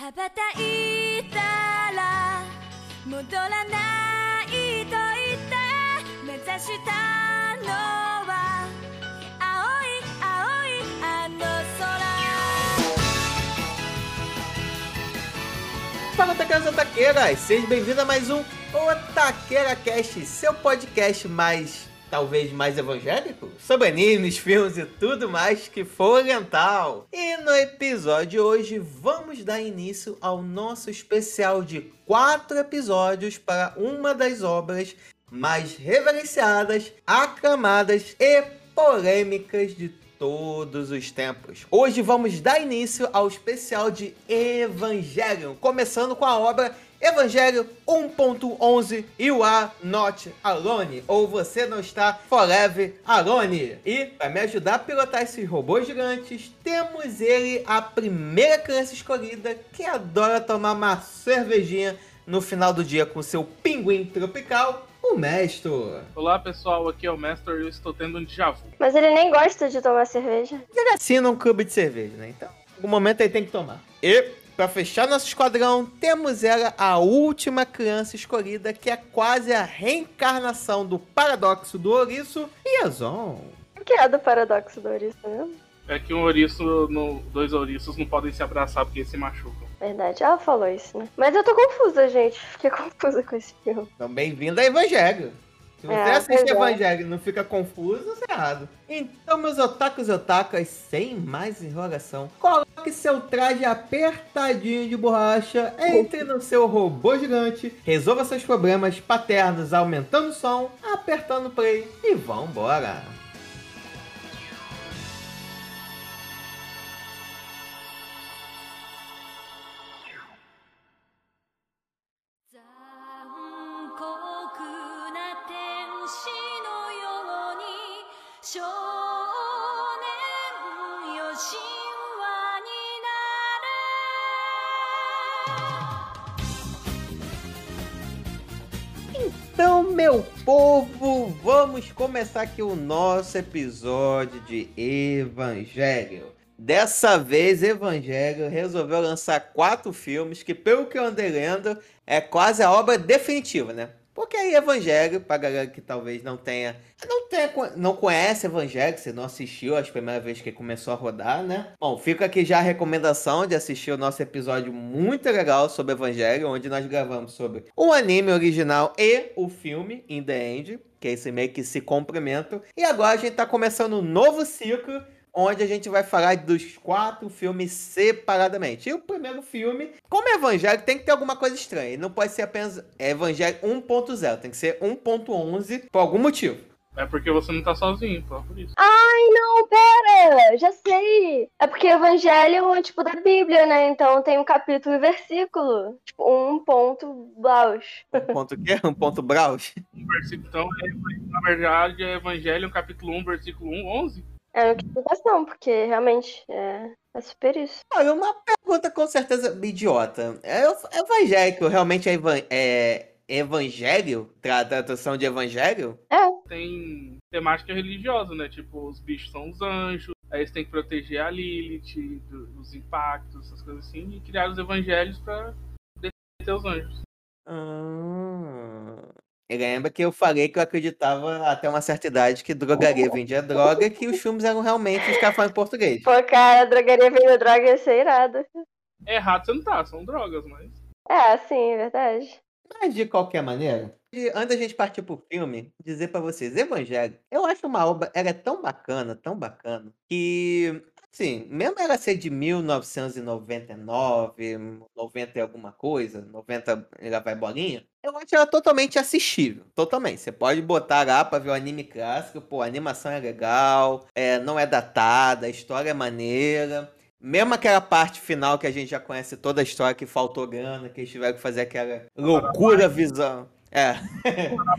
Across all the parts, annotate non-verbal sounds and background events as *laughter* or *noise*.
羽ばたいたら戻らないと言って目指したのは青い青いあの空 Fala, taqueiras e otaqueiras! Seja bem-vindo a mais um Otaqueira Cast, seu podcast mais, talvez mais evangélico? Sobre animes, filmes e tudo mais que for oriental. E no episódio de hoje, vamos dar início ao nosso especial de quatro episódios para uma das obras mais reverenciadas, aclamadas e polêmicas de todos os tempos. Hoje vamos dar início ao especial de Evangelion, começando com a obra Evangelho 1.11 You Are Not Alone, ou Você Não Está Forever Alone. E para me ajudar a pilotar esses robôs gigantes, temos ele, a primeira criança escolhida que adora tomar uma cervejinha no final do dia com seu pinguim tropical, o Mestre. Olá pessoal, aqui é o Mestre e eu estou tendo um déjà vu. Mas ele nem gosta de tomar cerveja. Ele assina um clube de cerveja, né? Então, em algum momento ele tem que tomar. E, pra fechar nosso esquadrão, temos ela, a última criança escolhida, que é quase a reencarnação do paradoxo do ouriço, Yazon. O que é do paradoxo do ouriço mesmo? É que um ouriço, no- dois ouriços não podem se abraçar porque se machucam. Verdade, ela falou isso, né? Mas eu tô confusa, gente. Fiquei *laughs* confusa com esse filme. Então, bem-vindo a Evangelho. Se você É, assiste é. Evangelho e não fica confuso, você é errado. Então, meus otakus e otakas, sem mais enrolação, coloque seu traje apertadinho de borracha, entre no seu robô gigante, resolva seus problemas paternos aumentando o som, apertando play e vambora!「vamos começar aqui o nosso episódio de Evangelho. Dessa vez, Evangelho resolveu lançar quatro filmes que, pelo que eu andei lendo, é quase a obra definitiva, né? Porque aí Evangelho, pra galera que talvez não tenha, não tenha, não conhece Evangelho, você não assistiu as primeiras vezes que começou a rodar, né? Bom, fica aqui já a recomendação de assistir o nosso episódio muito legal sobre Evangelho, onde nós gravamos sobre o anime original e o filme In The End, que é esse meio que se complementam. E agora a gente tá começando um novo ciclo onde a gente vai falar dos quatro filmes separadamente. E o primeiro filme, como é Evangelho, tem que ter alguma coisa estranha. Não pode ser apenas Evangelho 1.0, tem que ser 1.11 por algum motivo. É porque você não tá sozinho, pô, por isso. Ai, não, pera! Já sei! É porque o Evangelho é tipo da Bíblia, né? Então tem um capítulo e versículo. Tipo, um ponto blaus. Um ponto quê? Um ponto Braus? Um versículo, então, é, na verdade, é Evangelho, capítulo 1, versículo 1, 11. É uma porque realmente é, é super isso. Olha, uma pergunta com certeza idiota. É o- evangélico realmente é, evan- é evangelho? Tra- Tradução de evangelho? Tem temática religiosa, né? Tipo, os bichos são os anjos, aí eles têm que proteger a Lilith do- dos impactos, essas coisas assim, e criar os evangelhos pra defender os anjos. Ah. E lembra que eu falei que eu acreditava até uma certa idade que drogaria vendia droga e que os filmes eram realmente os caras falam em português. Pô, cara, drogaria vendo droga ia ser irado. É errado você não tá, são drogas, mas. É, sim, é verdade. Mas de qualquer maneira, antes da gente partir pro filme, dizer pra vocês, Evangelho, eu acho uma obra, ela é tão bacana, tão bacana, que, assim, mesmo ela ser de 1999, 90 e alguma coisa, 90 ela vai bolinha, eu acho ela totalmente assistível, totalmente. Você pode botar lá pra ver o anime clássico, pô, a animação é legal, é, não é datada, a história é maneira. Mesmo aquela parte final que a gente já conhece toda a história que faltou grana, que eles tiveram que fazer aquela loucura visão. É,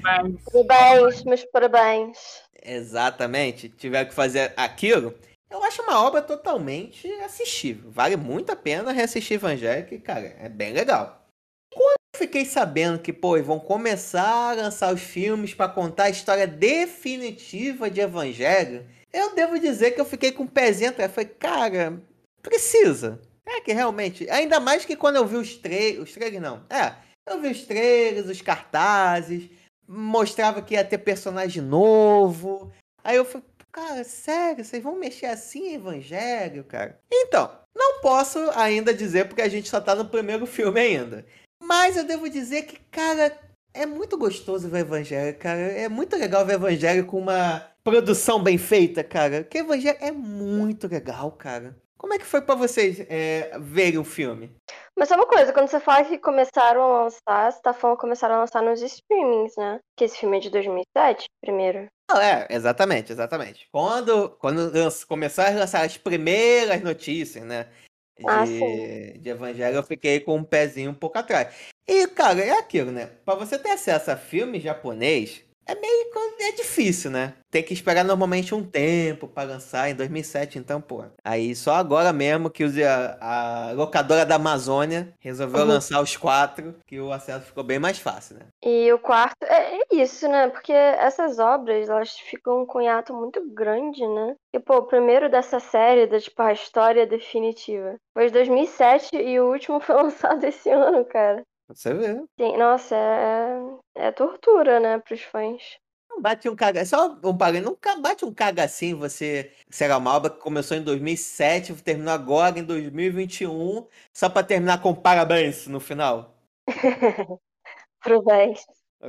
Parabéns. Parabéns, meus parabéns. exatamente. Tiveram que fazer aquilo. Eu acho uma obra totalmente assistível. Vale muito a pena reassistir Evangelho, que, cara, é bem legal. Quando eu fiquei sabendo que, pô, vão começar a lançar os filmes pra contar a história definitiva de Evangelho, eu devo dizer que eu fiquei com o pezinho atrás. Falei, cara, precisa. É que realmente, ainda mais que quando eu vi os trailers, os trailers não, é, eu vi os trailers, os cartazes, mostrava que ia ter personagem novo, aí eu falei, cara, sério, vocês vão mexer assim em Evangelho, cara? Então, não posso ainda dizer porque a gente só tá no primeiro filme ainda, mas eu devo dizer que, cara, é muito gostoso ver Evangelho, cara, é muito legal ver Evangelho com uma produção bem feita, cara, que Evangelho é muito legal, cara. Como é que foi para vocês é, verem o filme? Mas só uma coisa, quando você fala que começaram a lançar, você tá falando que começaram a lançar nos streamings, né? Que esse filme é de 2007, primeiro. Não, é, exatamente, exatamente. Quando, quando começaram a lançar as primeiras notícias, né? De, Ah, de Evangelho, eu fiquei com um pezinho um pouco atrás. E, cara, é aquilo, né? Pra você ter acesso a filme japonês, é meio é difícil, né? Tem que esperar normalmente um tempo para lançar em 2007, então, pô. Aí só agora mesmo que a, a locadora da Amazônia resolveu Uhum. lançar os quatro, que o acesso ficou bem mais fácil, né? E o quarto, é, é isso, né? Porque essas obras, elas ficam com um hiato muito grande, né? E, pô, o primeiro dessa série, da, tipo, a história definitiva, foi de 2007 e o último *laughs* foi lançado esse ano, cara. Você vê. Sim, nossa, é, é tortura, né, pros fãs. Não bate um caga. Só um parênteses, nunca bate um caga assim você. Será uma obra que começou em 2007, terminou agora em 2021, só pra terminar com parabéns no final. *laughs* Pro 10.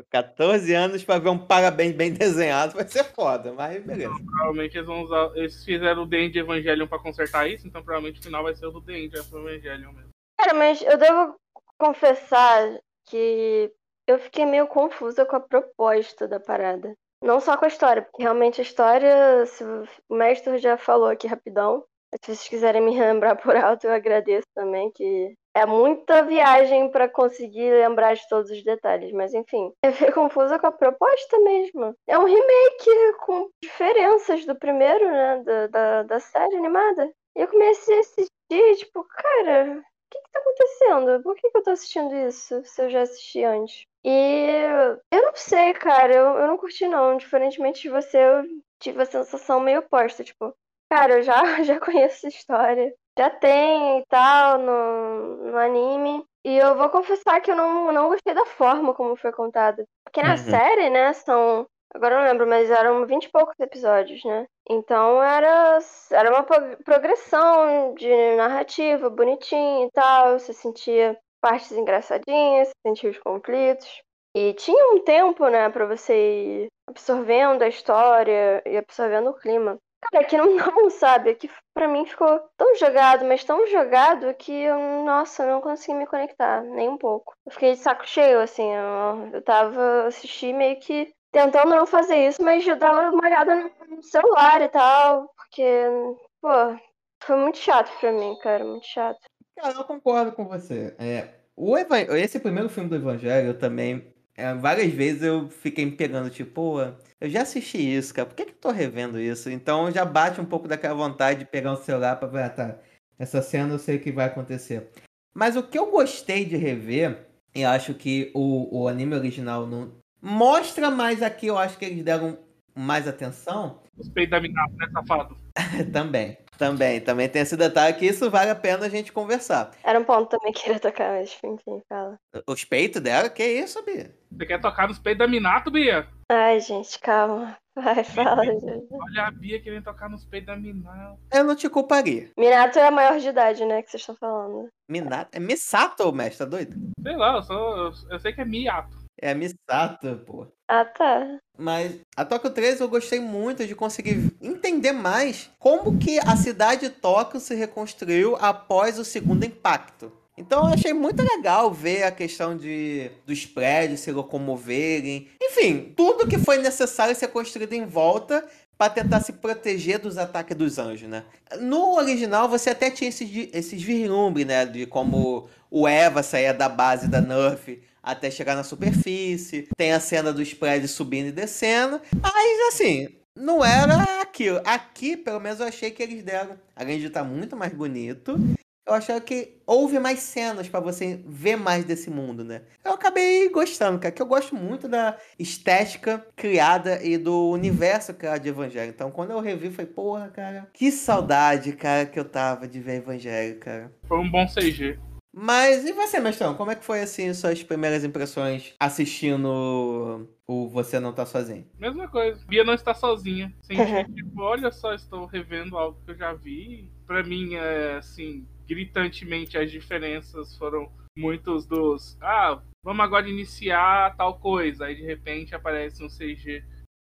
14 anos pra ver um parabéns bem desenhado vai ser foda, mas beleza. Provavelmente eles vão usar. Eles fizeram o The End Evangelion pra consertar isso, então provavelmente o final vai ser o do The End Evangelion mesmo. Cara, mas eu devo confessar que eu fiquei meio confusa com a proposta da parada. Não só com a história, porque realmente a história, se o mestre já falou aqui rapidão, se vocês quiserem me lembrar por alto, eu agradeço também, que é muita viagem pra conseguir lembrar de todos os detalhes, mas enfim, eu fiquei confusa com a proposta mesmo. É um remake com diferenças do primeiro, né, da, da, da série animada. E eu comecei a assistir, tipo, cara, que que tá acontecendo? Por que que eu tô assistindo isso se eu já assisti antes? E eu não sei, cara, eu, eu não curti não. Diferentemente de você, eu tive a sensação meio oposta, tipo, cara, eu já, *laughs* já conheço essa história. Já tem e tal no, no anime. E eu vou confessar que eu não, não gostei da forma como foi contada. Porque na Uhum. série, né, são. Agora eu não lembro, mas eram 20 e poucos episódios, né? Então era, era uma pro- progressão de narrativa bonitinha e tal. Você sentia partes engraçadinhas, você sentia os conflitos. E tinha um tempo, né, pra você ir absorvendo a história e absorvendo o clima. Cara, aqui não, *laughs* não sabe, aqui pra mim ficou tão jogado, mas tão jogado que eu, nossa, não consegui me conectar, nem um pouco. Eu fiquei de saco cheio, assim, eu, eu tava assistindo meio que tentando não fazer isso, mas eu dava uma olhada no celular e tal, porque, pô, foi muito chato pra mim, cara, muito chato. Cara, eu concordo com você. É, o Evan- Esse primeiro filme do Evangelho, eu também. é, várias vezes eu fiquei me pegando, tipo, pô, eu já assisti isso, cara, por que, que eu tô revendo isso? Então já bate um pouco daquela vontade de pegar o celular pra ver, ah, tá, essa cena eu sei que vai acontecer. Mas o que eu gostei de rever, e acho que o, o anime original não. Mostra mais aqui, eu acho que eles deram mais atenção. Os peitos da Minato, né, safado? *laughs* também, também, também tem esse detalhe que isso vale a pena a gente conversar. Era um ponto também que eu queria tocar, mas enfim, fala. Os peitos dela, que isso, Bia? Você quer tocar nos peitos da Minato, Bia? Ai, gente, calma. Vai, fala, gente. Olha a Bia querendo tocar nos peitos da Minato. Eu não te culparia. Minato é a maior de idade, né, que vocês estão falando. Minato. É Misato, mestre, tá doido? Sei lá, eu, só, eu, eu sei que é Miato. É Misato, pô. Ah, tá. Mas a Tóquio 13 eu gostei muito de conseguir entender mais como que a cidade de Tóquio se reconstruiu após o segundo impacto. Então eu achei muito legal ver a questão de dos prédios se locomoverem. Enfim, tudo que foi necessário ser construído em volta para tentar se proteger dos ataques dos anjos, né? No original você até tinha esses, esses vislumbres, né? De como o Eva saía da base da Nerf até chegar na superfície. Tem a cena dos prédios subindo e descendo. Mas assim, não era aquilo. Aqui, pelo menos, eu achei que eles deram. Além de estar muito mais bonito, eu achava que houve mais cenas pra você ver mais desse mundo, né? Eu acabei gostando, cara, que eu gosto muito da estética criada e do universo criado de Evangelho. Então, quando eu revi, foi, porra, cara, que saudade, cara, que eu tava de ver Evangelho, cara. Foi um bom CG. Mas e você, mestrão? Como é que foi assim suas primeiras impressões assistindo o Você Não Tá Sozinho? Mesma coisa. Bia não está sozinha. Senti, *laughs* tipo, olha só, estou revendo algo que eu já vi. Pra mim, é assim, gritantemente as diferenças foram muitos dos. Ah, vamos agora iniciar tal coisa. Aí de repente aparece um CG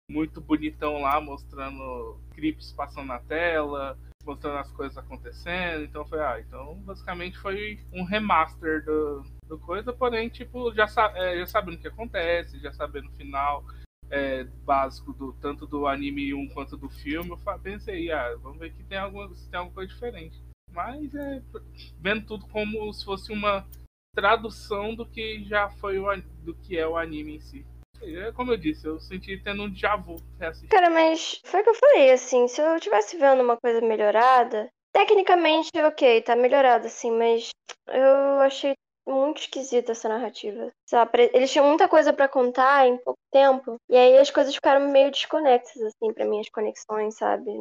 muito bonitão lá, mostrando clipes passando na tela, mostrando as coisas acontecendo. Então foi, ah, então basicamente foi um remaster do, do coisa, porém, tipo, já, sa é, já sabendo o que acontece, já sabendo o final. É, básico do tanto do anime 1 quanto do filme, eu pensei, ah, vamos ver que tem alguma, se tem alguma coisa diferente. Mas é vendo tudo como se fosse uma tradução do que já foi o, do que é o anime em si. É como eu disse, eu senti tendo um déjà vu. Cara, mas foi o que eu falei, assim, se eu tivesse vendo uma coisa melhorada, tecnicamente, ok, tá melhorado, assim, mas eu achei muito esquisita essa narrativa. Sabe? Eles tinham muita coisa para contar em pouco tempo, e aí as coisas ficaram meio desconexas, assim, para mim, as conexões, sabe?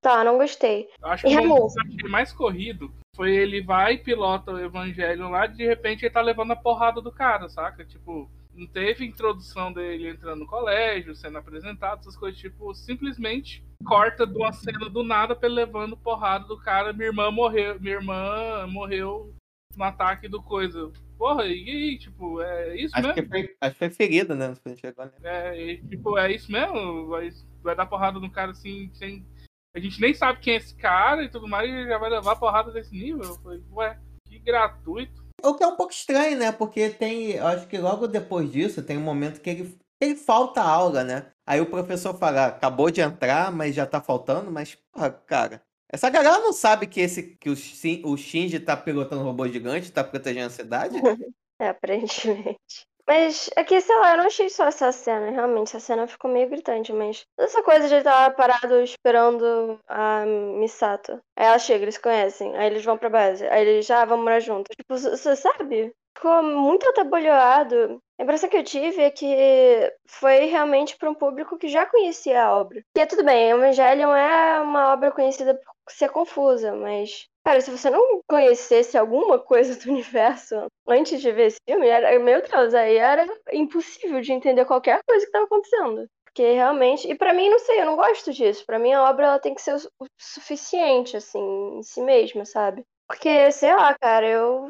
Tá, não gostei. Eu acho que o que mais corrido foi ele vai e pilota o evangelho lá, de repente ele tá levando a porrada do cara, saca? Tipo, não teve introdução dele entrando no colégio, sendo apresentado, essas coisas, tipo, simplesmente corta de uma cena do nada pra ele levando porrada do cara, minha irmã morreu, minha irmã morreu no ataque do coisa. Porra, e aí, tipo, é isso acho mesmo? Que foi, acho que foi ferida, né? É, e, tipo, é isso mesmo? Vai, vai dar porrada no cara assim, sem. A gente nem sabe quem é esse cara e tudo mais, e já vai levar porrada desse nível. Eu falei, ué, que gratuito. O que é um pouco estranho, né? Porque tem. Acho que logo depois disso tem um momento que ele, ele falta aula, né? Aí o professor fala, acabou de entrar, mas já tá faltando, mas, porra, cara. Essa galera não sabe que esse que o, o Shinji tá pilotando um robô gigante, tá protegendo a cidade? *laughs* é, aparentemente. Mas aqui, sei lá, eu não achei só essa cena, realmente, essa cena ficou meio gritante, mas essa coisa de estar parado esperando a Misato. Aí ela chega, eles conhecem, aí eles vão pra base, aí eles já ah, vão morar juntos. Tipo, você sabe? Ficou muito atabolhoado. A impressão que eu tive é que foi realmente para um público que já conhecia a obra. E é tudo bem, Evangelion é uma obra conhecida por ser confusa, mas Cara, se você não conhecesse alguma coisa do *laughs* universo antes de ver esse filme, era, meu Deus, aí era impossível de entender qualquer coisa que estava acontecendo. Porque realmente, e para mim, não sei, eu não gosto disso. Para mim, a obra ela tem que ser o suficiente, assim, em si mesma, sabe? Porque, sei lá, cara, eu.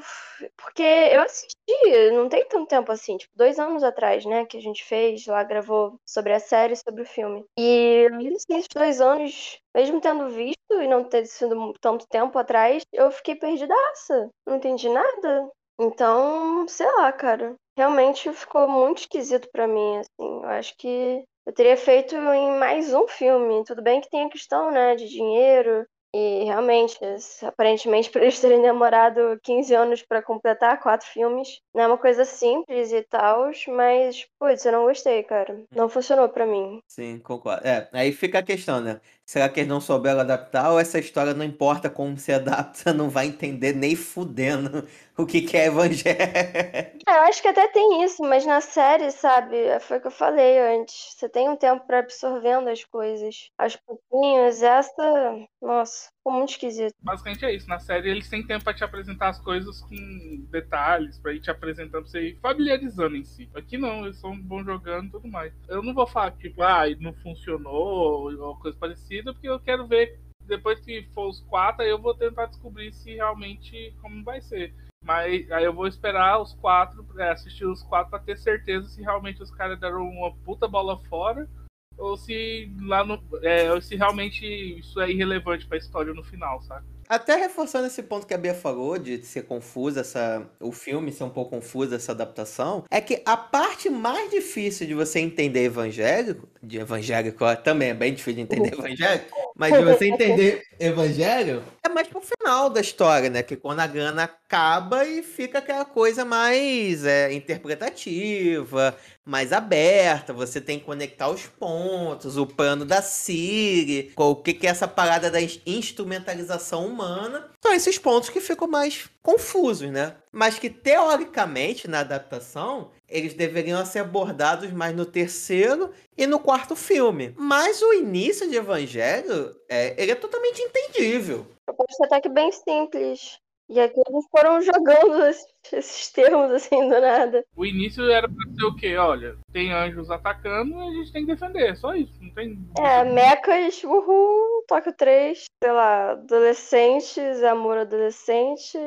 Porque eu assisti, não tem tanto tempo assim, tipo, dois anos atrás, né, que a gente fez, lá gravou sobre a série, sobre o filme. E nesses dois anos, mesmo tendo visto e não ter sido tanto tempo atrás, eu fiquei perdidaça. Não entendi nada. Então, sei lá, cara. Realmente ficou muito esquisito para mim, assim. Eu acho que eu teria feito em mais um filme. Tudo bem que tem a questão, né, de dinheiro, e realmente, aparentemente, *laughs* por eles terem demorado 15 anos para completar quatro filmes, não é uma coisa simples e tal, mas, putz, eu não gostei, cara. Não funcionou para mim. Sim, concordo. É, aí fica a questão, né? Será que eles não souberam adaptar ou essa história não importa como se adapta, *laughs* não vai entender nem fudendo o que, que é evangelho? É, eu acho que até tem isso, mas na série, sabe, foi o que eu falei antes. Você tem um tempo para absorvendo as coisas. Aos pouquinhos, essa. Nossa, ficou muito esquisito. Basicamente é isso. Na série eles têm tempo para te apresentar as coisas com detalhes, para ir te apresentando, pra você ir familiarizando em si. Aqui não, eles são bons jogando e tudo mais. Eu não vou falar, tipo, ah, não funcionou ou coisa parecida porque eu quero ver, depois que for os quatro, aí eu vou tentar descobrir se realmente como vai ser. Mas aí eu vou esperar os quatro, é, assistir os quatro para ter certeza se realmente os caras deram uma puta bola fora ou se lá no, é, se realmente isso é irrelevante para a história no final, sabe? Até reforçando esse ponto que a Bia falou, de ser confusa essa, o filme ser um pouco confuso, essa adaptação, é que a parte mais difícil de você entender evangélico, de evangélico também é bem difícil de entender evangélico, Mas você entender Evangelho é mais pro final da história, né? Que quando a grana acaba e fica aquela coisa mais é, interpretativa, mais aberta, você tem que conectar os pontos, o plano da Siri, o que, é essa parada da instrumentalização humana. São esses pontos que ficam mais confusos, né? Mas que teoricamente, na adaptação, eles deveriam ser abordados mais no terceiro e no quarto filme. Mas o início de Evangelho, é, ele é totalmente entendível. Proposta até que bem simples. E aqui eles foram jogando *laughs* esses termos assim do nada. O início era pra ser o quê? Olha, tem anjos atacando e a gente tem que defender, só isso. Não tem. É, mecas, uhul, Tóquio 3, sei lá, adolescentes, amor adolescente,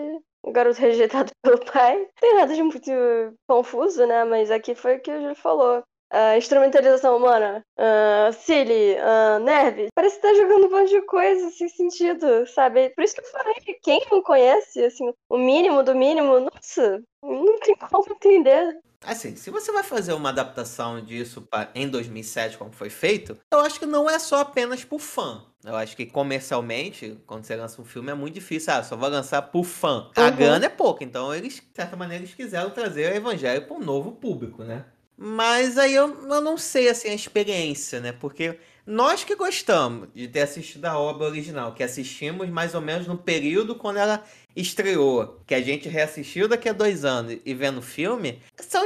garoto *laughs* rejeitado pelo pai. Não tem nada de muito confuso, né? Mas aqui foi o que o Júlio falou. Uh, instrumentalização humana, uh, Silly, uh, Nerve. Parece que tá jogando um monte de coisa sem sentido, sabe? Por isso que eu falei que quem não conhece, assim, o mínimo do mínimo, nossa, não tem como entender. Assim, se você vai fazer uma adaptação disso pra, em 2007, como foi feito, eu acho que não é só apenas por fã. Eu acho que comercialmente, quando você lança um filme, é muito difícil. Ah, só vou lançar por fã. A uhum. grana é pouca, então eles, de certa maneira, eles quiseram trazer o evangelho para um novo público, né? Mas aí eu, eu não sei assim a experiência, né? Porque nós que gostamos de ter assistido a obra original, que assistimos mais ou menos no período quando ela estreou, que a gente reassistiu daqui a dois anos e vendo o filme, são,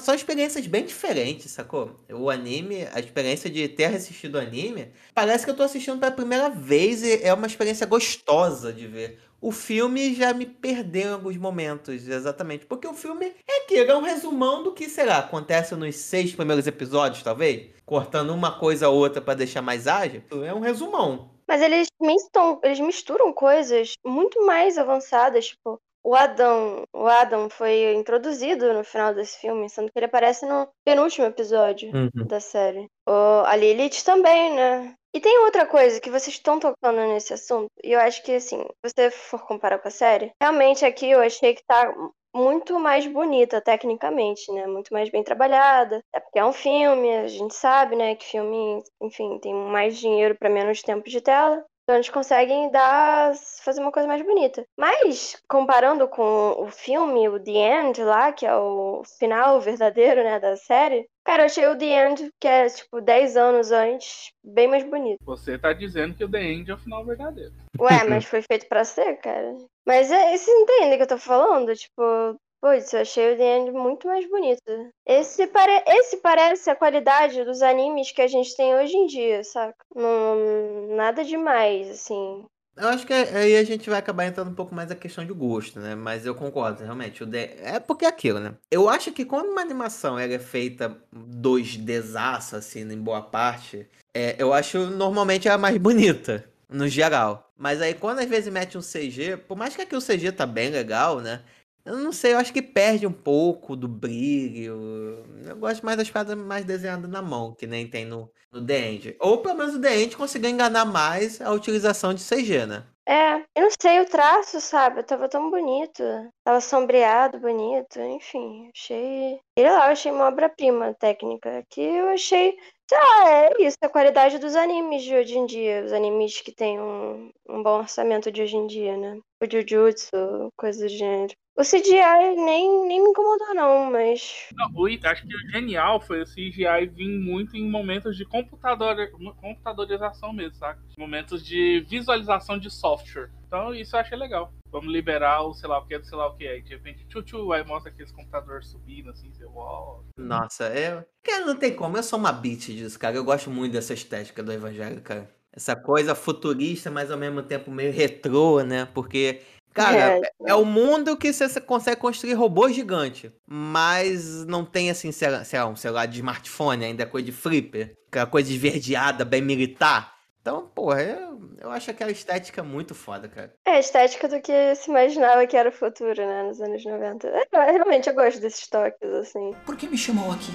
são experiências bem diferentes, sacou? O anime, a experiência de ter assistido o anime, parece que eu tô assistindo pela primeira vez e é uma experiência gostosa de ver o filme já me perdeu em alguns momentos, exatamente. Porque o filme é aquilo, é um resumão do que, sei lá, acontece nos seis primeiros episódios, talvez. Cortando uma coisa ou outra para deixar mais ágil. É um resumão. Mas eles misturam, eles misturam coisas muito mais avançadas, tipo, o Adam, o Adam foi introduzido no final desse filme, sendo que ele aparece no penúltimo episódio uhum. da série. O, a Lilith também, né? E tem outra coisa que vocês estão tocando nesse assunto, e eu acho que, assim, se você for comparar com a série, realmente aqui eu achei que tá muito mais bonita tecnicamente, né? Muito mais bem trabalhada. É porque é um filme, a gente sabe, né, que filme, enfim, tem mais dinheiro para menos tempo de tela. Então eles conseguem dar, fazer uma coisa mais bonita. Mas, comparando com o filme, o The End lá, que é o final verdadeiro, né, da série, cara, eu achei o The End, que é, tipo, 10 anos antes, bem mais bonito. Você tá dizendo que o The End é o final verdadeiro. Ué, mas foi feito para ser, cara. Mas é, você entende o que eu tô falando? Tipo, Putz, eu achei o The End muito mais bonito. Esse, pare... Esse parece a qualidade dos animes que a gente tem hoje em dia, saca? Não, nada demais, assim. Eu acho que aí a gente vai acabar entrando um pouco mais na questão de gosto, né? Mas eu concordo, realmente. O de... É porque é aquilo, né? Eu acho que quando uma animação é feita dois desaços, assim, em boa parte, é, eu acho normalmente ela mais bonita, no geral. Mas aí quando às vezes mete um CG, por mais que aqui o CG tá bem legal, né? Eu não sei, eu acho que perde um pouco do brilho. Eu gosto mais das paradas mais desenhadas na mão, que nem tem no, no The End. Ou pelo menos o The End conseguiu enganar mais a utilização de CG, né? É, eu não sei, o traço, sabe? Tava tão bonito. Tava sombreado, bonito, enfim. Achei. Sei lá, eu achei uma obra-prima técnica. Aqui eu achei. Sei lá, é isso, a qualidade dos animes de hoje em dia. Os animes que tem um, um bom orçamento de hoje em dia, né? O Jujutsu, coisas do gênero. O CGI nem, nem me incomodou, não, mas. Não, o, acho que o genial foi o CGI vir muito em momentos de computador, computadorização mesmo, sabe? Momentos de visualização de software. Então isso eu achei legal. Vamos liberar o sei lá o que, sei lá o que. Aí de repente, tchu, aí mostra aqueles computadores subindo, assim, você, uau. Nossa, eu. Cara, não tem como. Eu sou uma bitch disso, cara. Eu gosto muito dessa estética do Evangelho, cara. Essa coisa futurista, mas ao mesmo tempo meio retrô, né? Porque Cara, é, é o mundo que você consegue construir robô gigante, mas não tem assim, sei lá, um celular de smartphone, ainda é coisa de flipper, aquela coisa esverdeada, bem militar. Então, porra, eu, eu acho aquela estética muito foda, cara. É a estética do que se imaginava que era o futuro, né, nos anos 90. É, realmente eu gosto desses toques, assim. Por que me chamou aqui?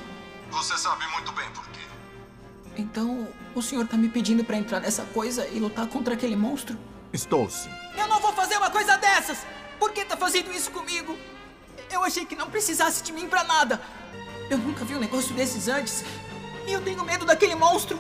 Você sabe muito bem por quê. Então, o senhor tá me pedindo para entrar nessa coisa e lutar contra aquele monstro? Estou sim. Eu não vou fazer uma coisa dessas! Por que tá fazendo isso comigo? Eu achei que não precisasse de mim pra nada. Eu nunca vi um negócio desses antes. E eu tenho medo daquele monstro.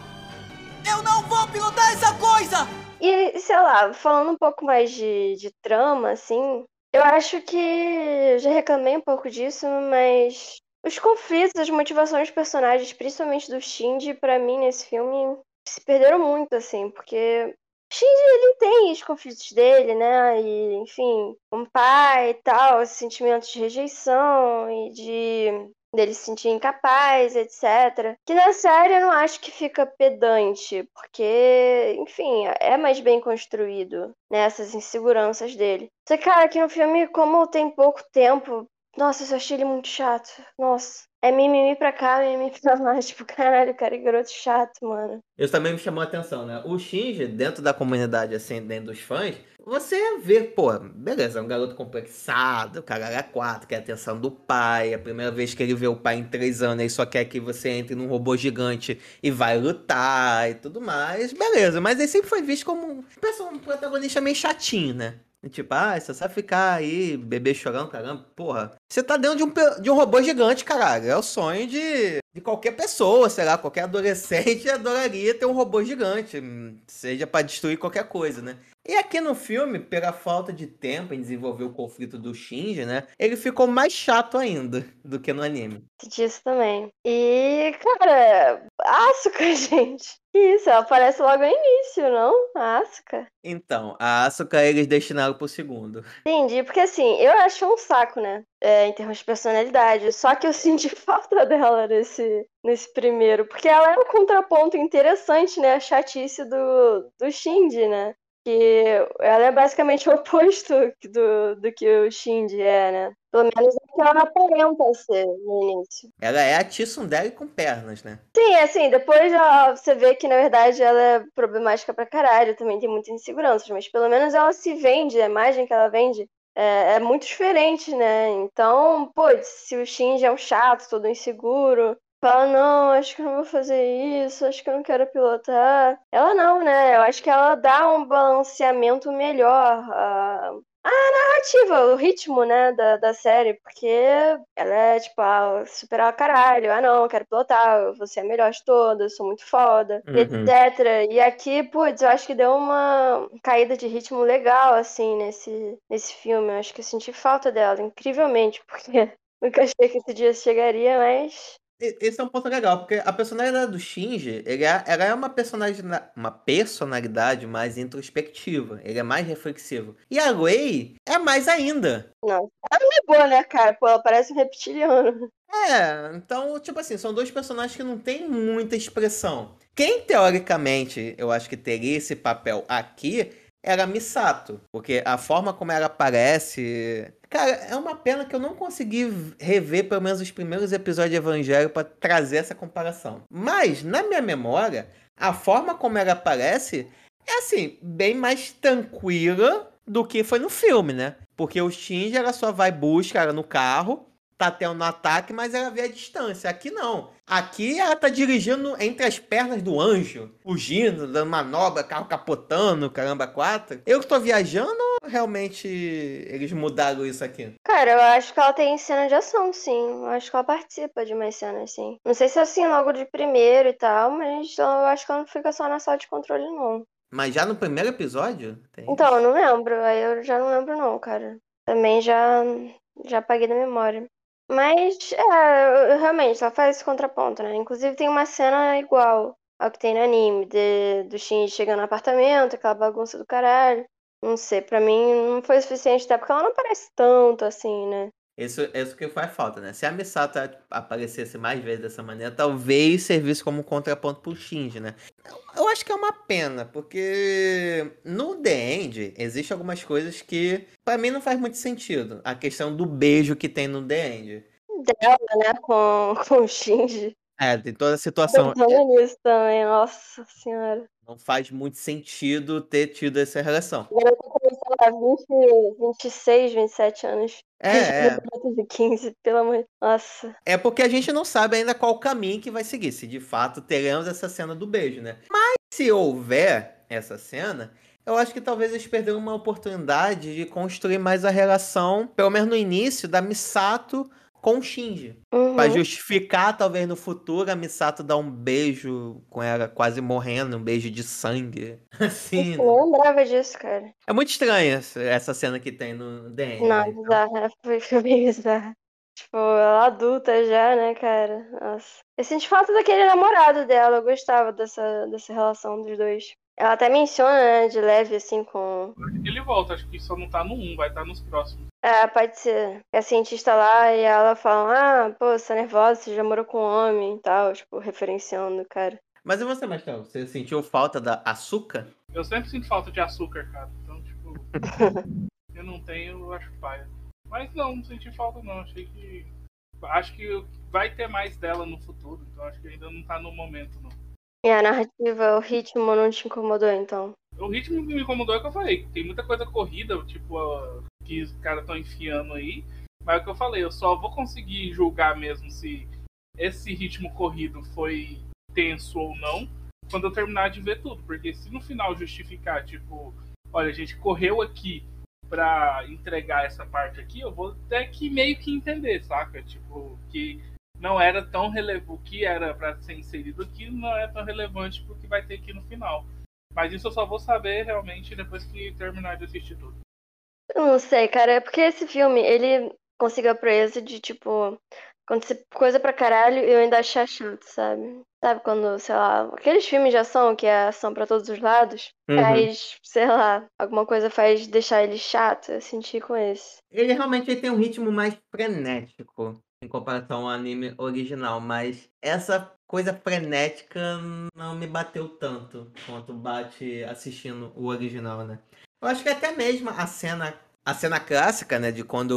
Eu não vou pilotar essa coisa! E, sei lá, falando um pouco mais de, de trama, assim, eu acho que eu já reclamei um pouco disso, mas os conflitos, as motivações dos personagens, principalmente do Shinji, pra mim nesse filme se perderam muito, assim, porque Shinji ele tem os conflitos dele, né? E, enfim, um pai e tal, sentimentos de rejeição e de dele se sentir incapaz, etc. Que na série eu não acho que fica pedante, porque, enfim, é mais bem construído nessas né, inseguranças dele. Só cara, aqui no filme, como tem pouco tempo, nossa, eu achei ele muito chato. Nossa. É mimimi pra cá, mimimi pra lá. *laughs* Tipo, caralho, cara, que garoto chato, mano. Isso também me chamou a atenção, né? O Shinji, dentro da comunidade, assim, dentro dos fãs, você vê, pô, beleza, é um garoto complexado, o cara era quatro, quer atenção do pai. A primeira vez que ele vê o pai em três anos, ele só quer que você entre num robô gigante e vai lutar e tudo mais. Beleza, mas ele sempre foi visto como um, protagonista meio chatinho, né? Tipo, ah, você sabe ficar aí, bebê chorando, caramba, porra. Você tá dentro de um, de um robô gigante, caralho. É o sonho de, de qualquer pessoa, sei lá, qualquer adolescente *laughs* adoraria ter um robô gigante, seja para destruir qualquer coisa, né? E aqui no filme, pela falta de tempo em desenvolver o conflito do Shinji, né? Ele ficou mais chato ainda do que no anime. Disso também. E, cara, Asuka, *laughs* gente. Isso, ela aparece logo no início, não? A Asuka. Então, a Asuka eles destinaram pro segundo. Entendi, porque assim, eu acho um saco, né? É, em termos de personalidade. Só que eu senti *laughs* falta dela nesse, nesse primeiro. Porque ela é um contraponto interessante, né? A chatice do, do Shinji, né? que ela é basicamente o *laughs* oposto do, do que o Shinji é, né? Pelo menos é que ela aparenta ser no início. Ela é a Tsundere com pernas, né? Sim, assim, depois você vê que, na verdade, ela é problemática pra caralho, também tem muitas inseguranças, mas pelo menos ela se vende, a imagem que ela vende é, é muito diferente, né? Então, pô, se o Shinji é um chato, todo inseguro, fala, não, acho que não vou fazer isso, acho que eu não quero pilotar. Ela não, né? Eu acho que ela dá um balanceamento melhor a, a narrativa, o ritmo, né, da, da série, porque ela é, tipo, ah, superar caralho, ah não, eu quero pilotar, você é a melhor de todas, sou muito foda, uhum. etc. E aqui, putz, eu acho que deu uma caída de ritmo legal, assim, nesse, nesse filme. Eu acho que eu senti falta dela, incrivelmente, *laughs* porque nunca achei que esse dia chegaria, mas esse é um ponto legal, porque a personalidade do Shinji, ele é, ela é uma, personagem, uma personalidade mais introspectiva, ele é mais reflexivo. E a Rei é mais ainda. Não, ela não é boa, né, cara? Pô, ela parece um reptiliano. É, então, tipo assim, são dois personagens que não têm muita expressão. Quem, teoricamente, eu acho que teria esse papel aqui era Misato, porque a forma como ela aparece Cara, é uma pena que eu não consegui rever pelo menos os primeiros episódios de Evangelho para trazer essa comparação. Mas, na minha memória, a forma como ela aparece é assim, bem mais tranquila do que foi no filme, né? Porque o Shinji ela só vai buscar no carro tá tendo ataque, mas ela vê a distância. Aqui não. Aqui ela tá dirigindo entre as pernas do anjo, fugindo, dando manobra, carro capotando, caramba, quatro. Eu que tô viajando ou realmente eles mudaram isso aqui? Cara, eu acho que ela tem cena de ação, sim. Eu acho que ela participa de mais cenas, sim. Não sei se é assim logo de primeiro e tal, mas eu acho que ela não fica só na sala de controle, não. Mas já no primeiro episódio? Tem... Então, eu não lembro. Aí eu já não lembro, não, cara. Também já, já apaguei da memória. Mas, é, realmente, ela faz esse contraponto, né? Inclusive tem uma cena igual ao que tem no anime, de, do Shinji chegando no apartamento, aquela bagunça do caralho. Não sei, pra mim não foi suficiente, até porque ela não parece tanto assim, né? Isso, isso que faz falta, né? Se a Misato aparecesse mais vezes dessa maneira, talvez servisse como contraponto pro Shinji, né? Eu acho que é uma pena, porque no The End existem algumas coisas que para mim não faz muito sentido. A questão do beijo que tem no The End. Dela, né, com, *laughs* com o Shinji. É, tem toda a situação. Pensando nisso também, nossa senhora. Não faz muito sentido ter tido essa relação. Agora eu tô começando a 20, 26, 27 anos. É, *laughs* é. De 15, pelo amor de Nossa. É porque a gente não sabe ainda qual o caminho que vai seguir. Se de fato teremos essa cena do beijo, né? Mas se houver essa cena, eu acho que talvez eles perderam uma oportunidade de construir mais a relação, pelo menos no início, da Misato com o Shinji. Uhum. Pra justificar, talvez no futuro, a Misato dar um beijo com ela quase morrendo, um beijo de sangue. *laughs* Assim, Eu né? não lembrava disso, cara. É muito estranha essa- cena que tem no DN. Não, né? *laughs* Bizarra. Foi, bem bizarra. Tipo, ela adulta já, né, cara? Nossa. Eu senti falta daquele namorado dela. Eu gostava dessa, dessa relação dos dois. Ela até menciona, né, de leve, assim, com. Ele volta, acho que só não tá no 1, vai estar nos próximos. É, pode ser. É a cientista lá e ela fala, ah, pô, você tá nervosa, você já morou com um homem e tal, tipo, referenciando, cara. Mas e você, Marcelo? Você sentiu falta da açúcar? Eu sempre sinto falta de açúcar, cara. Então, tipo, *laughs* eu não tenho, eu acho paia. Mas não, não senti falta não. Achei que. Acho que vai ter mais dela no futuro, então acho que ainda não tá no momento, não. E a narrativa, o ritmo não te incomodou, então. O ritmo que me incomodou é o que eu falei. Tem muita coisa corrida, tipo, que os caras estão enfiando aí. Mas é o que eu falei, eu só vou conseguir julgar mesmo se esse ritmo corrido foi tenso ou não quando eu terminar de ver tudo. Porque se no final justificar, tipo, olha, a gente correu aqui pra entregar essa parte aqui, eu vou ter que meio que entender, saca? Tipo, que não era tão relevante, o que era pra ser inserido aqui não é tão relevante pro que vai ter aqui no final. Mas isso eu só vou saber realmente depois que terminar de assistir tudo. Eu não sei, cara, é porque esse filme, ele conseguiu a proeza de, tipo, acontecer coisa pra caralho e eu ainda achar chato, sabe? Sabe quando, sei lá, aqueles filmes de ação que é ação pra todos os lados, Uhum. faz, sei lá, alguma coisa faz deixar ele chato, eu senti com esse. Ele realmente tem um ritmo mais frenético em comparação ao anime original, mas essa coisa frenética não me bateu tanto quanto bate assistindo o original, né? Eu acho que até mesmo a cena, a cena clássica, né, de quando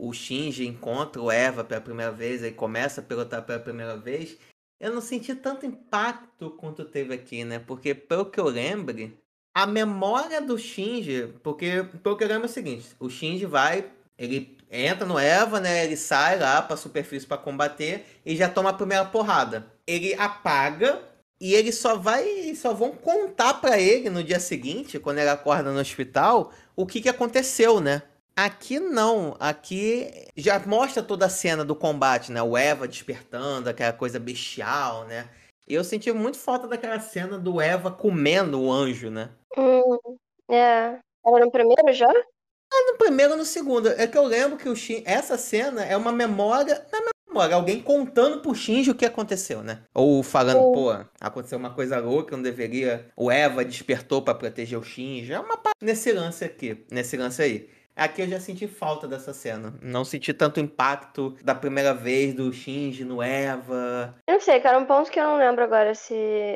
o Shinji encontra o Eva pela primeira vez e começa a pilotar pela primeira vez, eu não senti tanto impacto quanto teve aqui, né? Porque pelo que eu lembre, a memória do Shinji, porque pelo que eu lembro é o seguinte, o Shinji vai, ele entra no Eva, né? Ele sai lá pra superfície pra combater e já toma a primeira porrada. Ele apaga e ele só vai, só vão contar pra ele no dia seguinte, quando ele acorda no hospital, o que que aconteceu, né? Aqui não, aqui já mostra toda a cena do combate, né? O Eva despertando, aquela coisa bestial, né? E eu senti muito falta daquela cena do Eva comendo o anjo, né? Hum, é. Era no primeiro já? No primeiro ou no segundo. É que eu lembro que o Shin... essa cena é uma memória. Não é uma memória, alguém contando pro Shinji o que aconteceu, né? Ou falando, Sim. pô, aconteceu uma coisa louca, não deveria. O Eva despertou pra proteger o Shinji. É uma nesse lance aqui, nesse lance aí. Aqui eu já senti falta dessa cena. Não senti tanto impacto da primeira vez do Shinji no Eva. Eu não sei, cara, um ponto que eu não lembro agora se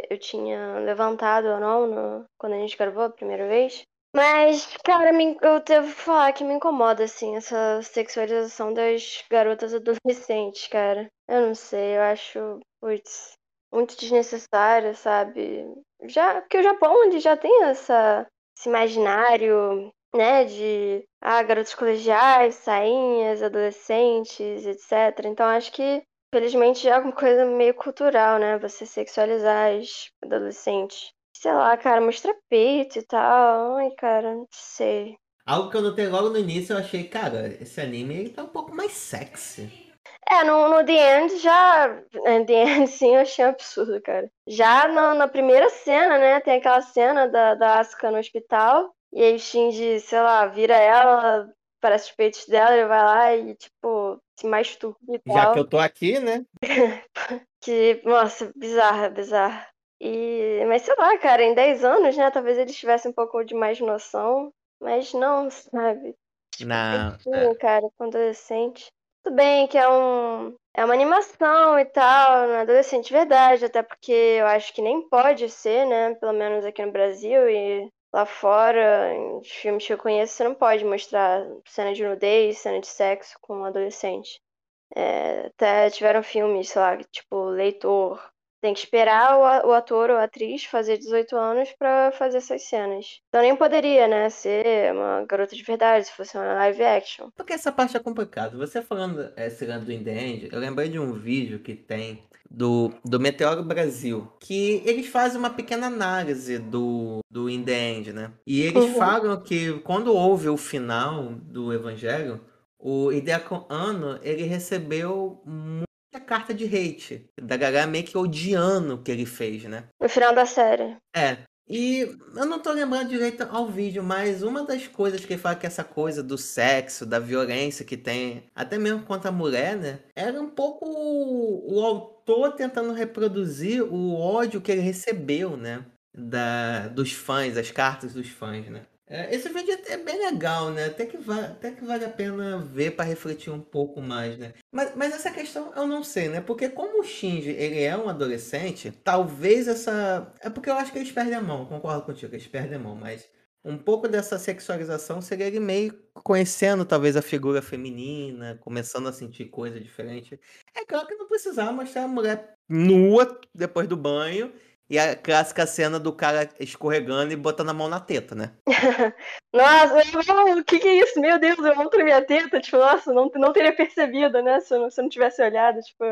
eu tinha levantado ou não no- quando a gente gravou a primeira vez. Mas, cara, me- eu devo falar que me incomoda, assim, essa sexualização das garotas adolescentes, cara. Eu não sei, eu acho, putz, muito desnecessário, sabe? Já, porque o Japão, ele já tem essa, esse imaginário, né, de, ah, garotos colegiais, sainhas, adolescentes, etc. Então, acho que Felizmente é alguma coisa meio cultural, né? Você sexualizar as adolescentes. Sei lá, cara, mostrar peito e tal. Ai, cara, não sei. Algo que eu notei logo no início, eu achei, cara, esse anime ele tá um pouco mais sexy. É, no, no The End já. No The End, sim, eu achei um absurdo, cara. Já na, na primeira cena, né? Tem aquela cena da, da Asuka no hospital. E aí o Shinji, sei lá, vira ela, parece os peitos dela, ele vai lá e, tipo, se masturba e Já tal. que eu tô aqui, né? *laughs* Que, nossa, bizarra, bizarra. E, mas sei lá, cara, em 10 anos, né? Talvez eles tivessem um pouco de mais noção. Mas não, sabe? Não. Peitinho, cara, com adolescente. Tudo bem que é um. É uma animação e tal, não é adolescente de verdade, até porque eu acho que nem pode ser, né? Pelo menos aqui no Brasil e lá fora, em filmes que eu conheço, você não pode mostrar cena de nudez, cena de sexo com um adolescente. É, até tiveram filmes, sei lá, tipo Leitor. Tem que esperar o ator ou a atriz fazer 18 anos pra fazer essas cenas. Então nem poderia, né, ser uma garota de verdade se fosse uma live action. Porque essa parte é complicada. Você falando esse lance do In The End, eu lembrei de um vídeo que tem do, do Meteoro Brasil, que eles fazem uma pequena análise do, do In The End, né? E eles Uhum. falam que quando houve o final do Evangelho, o Hideaki Anno, ele recebeu carta de hate. Da galera meio que odiando o que ele fez, né? No final da série. É. E eu não tô lembrando direito ao vídeo, mas uma das coisas que ele fala que essa coisa do sexo, da violência que tem, até mesmo contra a mulher, né? Era um pouco o autor tentando reproduzir o ódio que ele recebeu, né? Da, dos fãs, as cartas dos fãs, né? É, esse vídeo é bem legal, né? Até que, até que vale a pena ver para refletir um pouco mais, né? Mas, mas essa questão eu não sei, né? Porque como o Shinji ele é um adolescente, talvez essa. É porque eu acho que eles perdem a mão, concordo contigo, eles perdem a mão, mas um pouco dessa sexualização seria ele meio conhecendo talvez a figura feminina, começando a sentir coisa diferente. É claro que não precisava mostrar a mulher nua depois do banho e a clássica cena do cara escorregando e botando a mão na teta, né? *laughs* nossa, o que, que é isso? Meu Deus, eu pra minha teta. Tipo, nossa, não, não teria percebido, né? Se eu não, se eu não tivesse olhado. Tipo.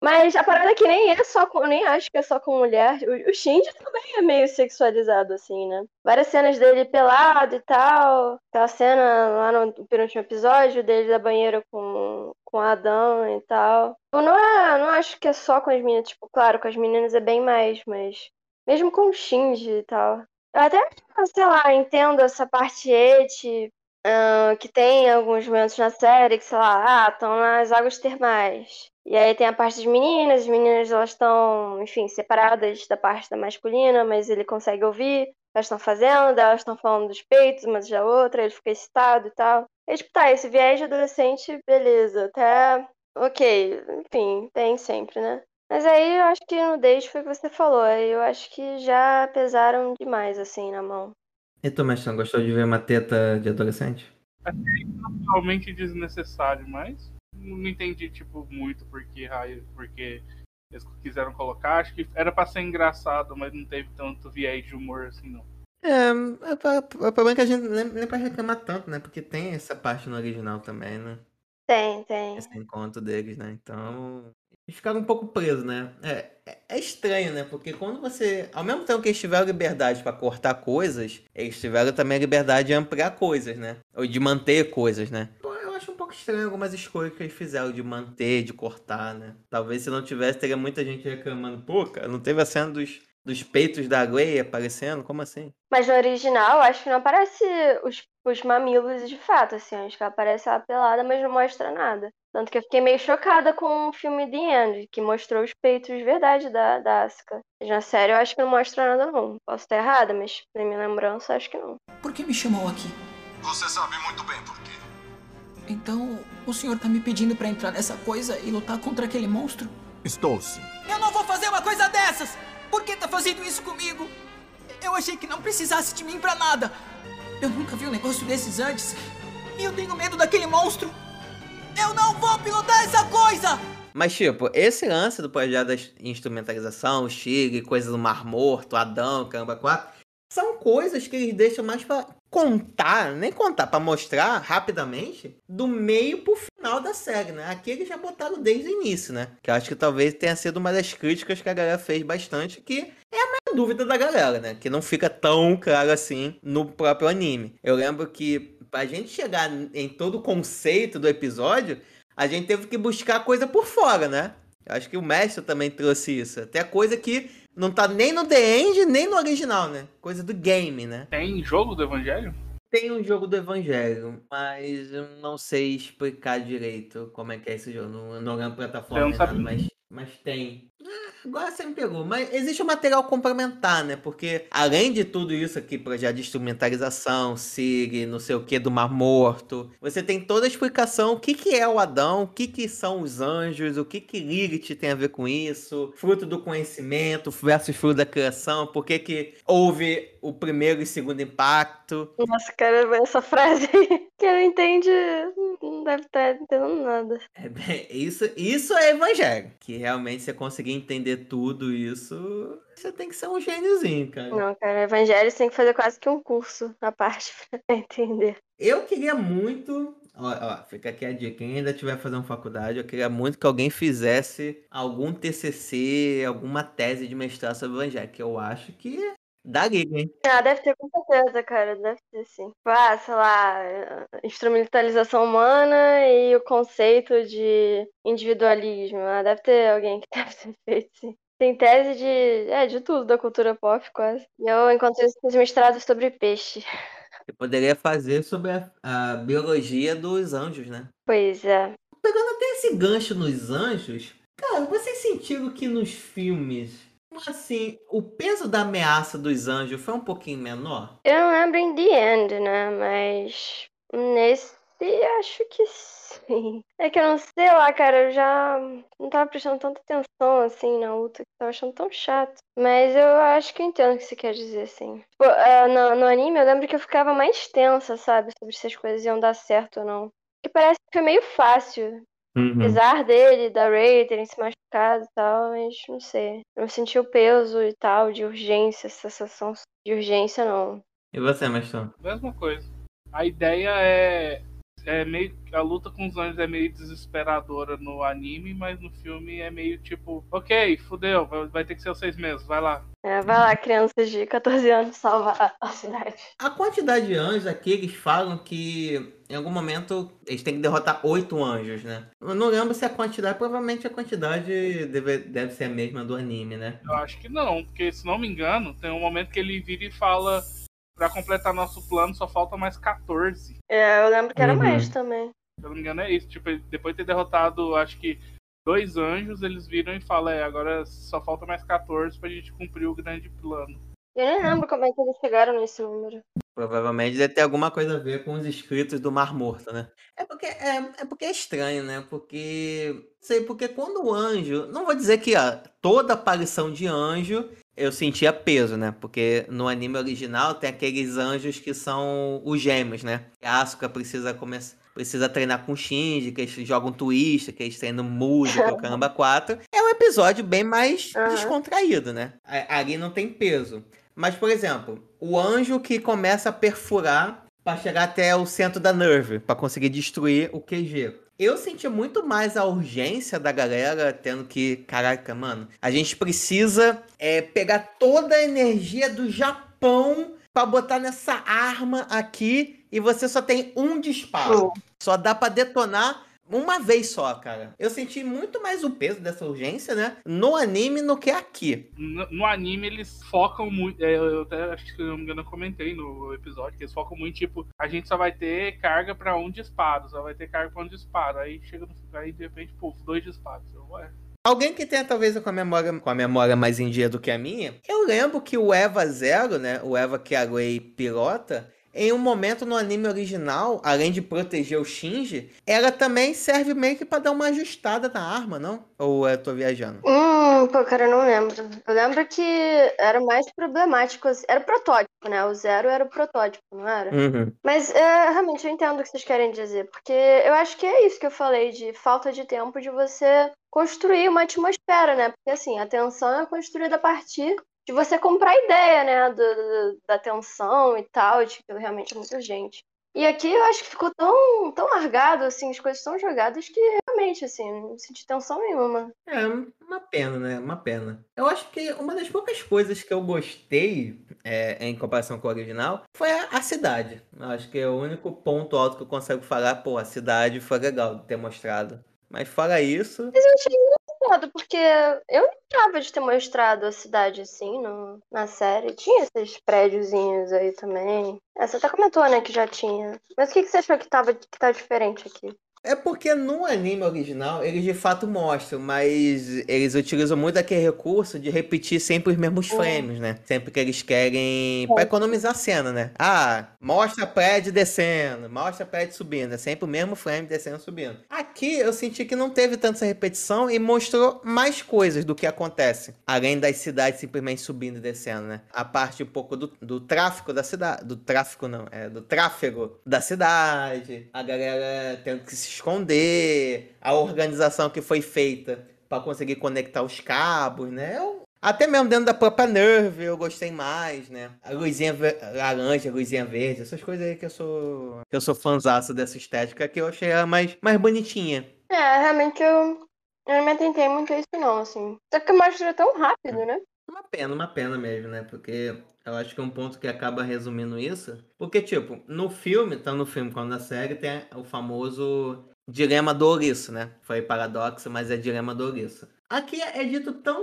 Mas a parada é que nem é só com, nem acho que é só com mulher. O, o Shinji também é meio sexualizado, assim, né? Várias cenas dele pelado e tal. Aquela cena lá no penúltimo episódio dele da banheira com, com Adão e tal. Eu não, é, não acho que é só com as meninas. Tipo, claro, com as meninas é bem mais, mas mesmo com o Shinji e tal. Eu até, sei lá, entendo essa parte eti, uh, que tem alguns momentos na série que, sei lá, ah, estão nas águas termais. E aí tem a parte das meninas, as meninas elas estão, enfim, separadas da parte da masculina, mas ele consegue ouvir, elas estão fazendo, elas estão falando dos peitos, umas da outra, ele fica excitado e tal. E tipo, tá, esse viés de adolescente, beleza, até ok, enfim, tem sempre, né? Mas aí eu acho que no Date foi o que você falou, aí eu acho que já pesaram demais, assim, na mão. E tu, Mestão, gostou de ver uma teta de adolescente? Achei totalmente desnecessário, mas não entendi, tipo, muito porque, porque eles quiseram colocar. Acho que era pra ser engraçado, mas não teve tanto viés de humor assim, não. É, o problema é que a gente nem, nem pode reclamar tanto, né? Porque tem essa parte no original também, né? Tem, tem. Esse encontro deles, né? Então. Eles ficaram um pouco presos, né? É, é, é estranho, né? Porque quando você. Ao mesmo tempo que eles tiveram liberdade para cortar coisas, eles tiveram também a liberdade de ampliar coisas, né? Ou de manter coisas, né? Pouco estranho algumas escolhas que eles fizeram de manter, de cortar, né? Talvez se não tivesse, teria muita gente reclamando, pô, cara, não teve a cena dos, dos peitos da Grey aparecendo? Como assim? Mas no original, acho que não aparece os, os mamilos de fato, assim. Acho que aparece ela pelada, mas não mostra nada. Tanto que eu fiquei meio chocada com o filme The End, que mostrou os peitos de verdade da, da Asuka. Na série, eu acho que não mostra nada, não. Posso estar errada, mas na minha lembrança, acho que não. Por que me chamou aqui? Você sabe muito bem por quê. Então, o senhor tá me pedindo para entrar nessa coisa e lutar contra aquele monstro? Estou sim. Eu não vou fazer uma coisa dessas! Por que tá fazendo isso comigo? Eu achei que não precisasse de mim para nada. Eu nunca vi um negócio desses antes. E eu tenho medo daquele monstro. Eu não vou pilotar essa coisa! Mas, tipo, esse lance do projeto da instrumentalização, o Chile, coisa do Mar Morto, Adão, Caramba 4, são coisas que eles deixam mais pra contar, nem contar, para mostrar rapidamente do meio pro final da série, né? Aqui eles já botaram desde o início, né? Que eu acho que talvez tenha sido uma das críticas que a galera fez bastante, que é a maior dúvida da galera, né? Que não fica tão claro assim no próprio anime. Eu lembro que pra gente chegar em todo o conceito do episódio, a gente teve que buscar coisa por fora, né? Eu acho que o mestre também trouxe isso. Até coisa que não tá nem no The End, nem no original, né? Coisa do game, né? Tem jogo do Evangelho? Tem um jogo do Evangelho, mas eu não sei explicar direito como é que é esse jogo. Não, não lembro plataforma, nada, mas, mas tem. Agora você me pegou. Mas existe um material complementar, né? Porque além de tudo isso aqui, projeto de instrumentalização, SIG, não sei o que, do Mar Morto, você tem toda a explicação o que, que é o Adão, o que, que são os anjos, o que, que Lilith tem a ver com isso, fruto do conhecimento versus fruto da criação, por que, que houve o primeiro e segundo impacto. Nossa, cara, essa frase *laughs* que não entende, não deve estar entendendo nada. É bem, isso, isso é evangelho. Que realmente você conseguir entender tudo isso, você tem que ser um gêniozinho, cara. Não, cara, evangelho você tem que fazer quase que um curso à parte *laughs* pra entender. Eu queria muito Ó, ó, fica aqui a dica. Quem ainda tiver fazendo faculdade, eu queria muito que alguém fizesse algum TCC, alguma tese de mestrado sobre evangelho, que eu acho que da liga, hein? Ah, deve ter com certeza, cara. Deve ter sim. Ah, sei lá, instrumentalização humana e o conceito de individualismo. Ah, deve ter alguém que *laughs* deve ter feito, sim. Tem tese de, é, de tudo da cultura pop, quase. E eu encontrei esses mestrados sobre peixe. Eu poderia fazer sobre a, a biologia dos anjos, né? Pois é. Pegando até esse gancho nos anjos, cara, vocês sentiram que nos filmes, assim, o peso da ameaça dos anjos foi um pouquinho menor? Eu não lembro em The End, né? Mas nesse acho que sim. É que eu não sei lá, cara, eu já não tava prestando tanta atenção assim na luta, que tava achando tão chato. Mas eu acho que eu entendo o que você quer dizer, sim. Tipo, é, no, no anime eu lembro que eu ficava mais tensa, sabe? Sobre se as coisas iam dar certo ou não. E parece que foi meio fácil. Uhum. Apesar dele, da Ray terem se machucado e tal, mas não sei. Eu não senti o peso e tal, de urgência, essa sensação de urgência, não. E você, Mastão? Mesma coisa. A ideia é é meio a luta com os anjos é meio desesperadora no anime, mas no filme é meio tipo, ok, fudeu, vai, vai ter que ser os seis meses, vai lá. É, vai lá, crianças de 14 anos salvar a cidade. A quantidade de anjos aqui, eles falam que em algum momento eles têm que derrotar oito anjos, né? Eu não lembro se a quantidade, provavelmente a quantidade deve, deve ser a mesma do anime, né? Eu acho que não, porque se não me engano, tem um momento que ele vira e fala Pra completar nosso plano só falta mais 14. É, eu lembro que era Uhum. mais também. Se eu não me engano é isso. Tipo, depois de ter derrotado, acho que dois anjos, eles viram e falam, é, agora só falta mais 14 pra gente cumprir o grande plano. Eu nem lembro como é que eles chegaram nesse número. Provavelmente deve ter alguma coisa a ver com os escritos do Mar Morto, né? É porque é, é porque é estranho, né? Porque sei, porque quando o anjo, não vou dizer que ó, toda aparição de anjo eu sentia peso, né? Porque no anime original tem aqueles anjos que são os gêmeos, né? A Asuka precisa começar precisa treinar com Shinji, que eles jogam twist, que eles treinam música, o caramba *laughs* 4. É um episódio bem mais Aham. descontraído, né? Ali não tem peso. Mas, por exemplo, o anjo que começa a perfurar para chegar até o centro da Nerve, para conseguir destruir o QG. Eu senti muito mais a urgência da galera tendo que. Caraca, mano. A gente precisa é, pegar toda a energia do Japão para botar nessa arma aqui e você só tem um disparo. Só dá pra detonar uma vez só, cara. Eu senti muito mais o peso dessa urgência, né? No anime do que aqui. No, no anime, eles focam muito. é, eu até acho que, eu não me engano, eu comentei no episódio que eles focam muito, tipo, a gente só vai ter carga pra um disparo, só vai ter carga pra um disparo. Aí chega no. Aí de repente, pô, dois disparos. Eu, ué. Alguém que tenha talvez com a memória com a memória mais em dia do que a minha, eu lembro que o Eva Zero, né? O Eva que a Rei pilota, em um momento no anime original, além de proteger o Shinji, ela também serve meio que pra dar uma ajustada na arma, não? Ou eu tô viajando? Hum, pô, cara, eu não lembro. Eu lembro que era mais problemático. assim, Era o protótipo, né? O zero era o protótipo, não era? Uhum. Mas é, realmente eu entendo o que vocês querem dizer, porque eu acho que é isso que eu falei, de falta de tempo de você construir uma atmosfera, né? Porque assim, a tensão é construída a partir de você comprar a ideia, né? do- do- da tensão e tal, de que realmente é muito urgente. E aqui eu acho que ficou tão, tão largado, assim, as coisas tão jogadas que realmente, assim, não senti tensão nenhuma. É, uma pena, né? Uma pena. Eu acho que uma das poucas coisas que eu gostei é, em comparação com o original foi a, a cidade. Eu acho que é o único ponto alto que eu consigo falar, pô, a cidade foi legal de ter mostrado. Mas fora isso, Mas eu achei engraçado, porque eu lembrava de ter mostrado a cidade assim no, na série. Tinha esses prédiozinhos aí também. Você até comentou, né, que já tinha. Mas o que, que você achou que, tava, que tá diferente aqui? É porque no anime original eles de fato mostram, mas eles utilizam muito aquele recurso de repetir sempre os mesmos frames, né? Sempre que eles querem. Pra economizar a cena, né? Ah, mostra prédio descendo, mostra prédio subindo. É sempre o mesmo frame descendo e subindo. Aqui eu senti que não teve tanta repetição e mostrou mais coisas do que acontece. Além das cidades simplesmente subindo e descendo, né? A parte um pouco do, do tráfico da cidade. Do tráfico, não, é do tráfego da cidade. A galera tendo que se esconder. A organização que foi feita para conseguir conectar os cabos, né? Até mesmo dentro da própria Nerve eu gostei mais, né? A luzinha laranja, a luzinha verde, essas coisas aí que eu sou. que eu sou fãzaço dessa estética que eu achei ela mais, mais bonitinha. É, realmente eu, eu não me atentei muito a isso não, assim. Só que mostra tão rápido, né? Uma pena, uma pena mesmo, né? Porque eu acho que é um ponto que acaba resumindo isso. Porque, tipo, no filme, tá no filme quando na série, tem o famoso dilema do ouriço, né? Foi paradoxo, mas é dilema do ouriço. Aqui é dito tão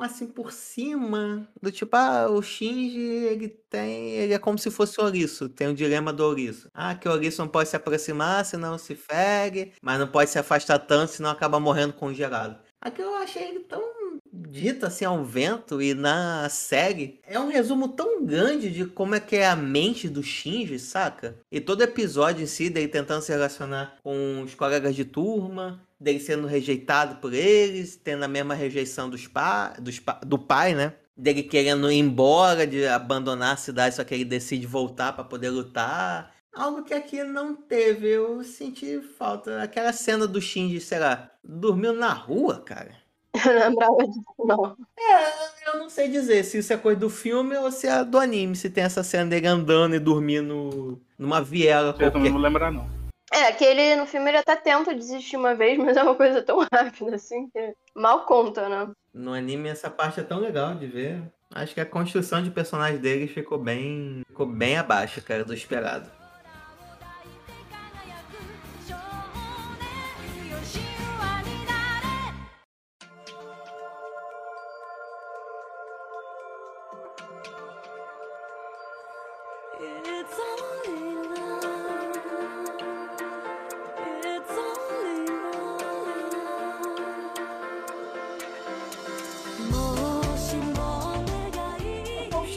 assim por cima, do tipo, ah, o Shinji, ele tem, ele é como se fosse ouriço, tem o dilema do ouriço. Ah, que o ouriço não pode se aproximar, senão se fere, mas não pode se afastar tanto, senão acaba morrendo congelado. Aqui eu achei ele tão dito assim ao vento e na série é um resumo tão grande de como é que é a mente do Shinji, saca? E todo episódio em si dele tentando se relacionar com os colegas de turma, dele sendo rejeitado por eles, tendo a mesma rejeição dos pa dos pa do pai, né? Dele querendo ir embora, de abandonar a cidade, só que ele decide voltar para poder lutar. Algo que aqui não teve. Eu senti falta. Aquela cena do Shinji, sei lá, dormiu na rua, cara. Eu não lembrava disso, não. É, eu não sei dizer se isso é coisa do filme ou se é do anime, se tem essa cena dele andando e dormindo numa viela Eu qualquer. também não vou lembrar, não. É, que ele no filme ele até tenta desistir uma vez, mas é uma coisa tão *laughs* rápida assim que mal conta, né? No anime essa parte é tão legal de ver. Acho que a construção de personagem deles ficou bem, ficou bem abaixo, cara, do esperado.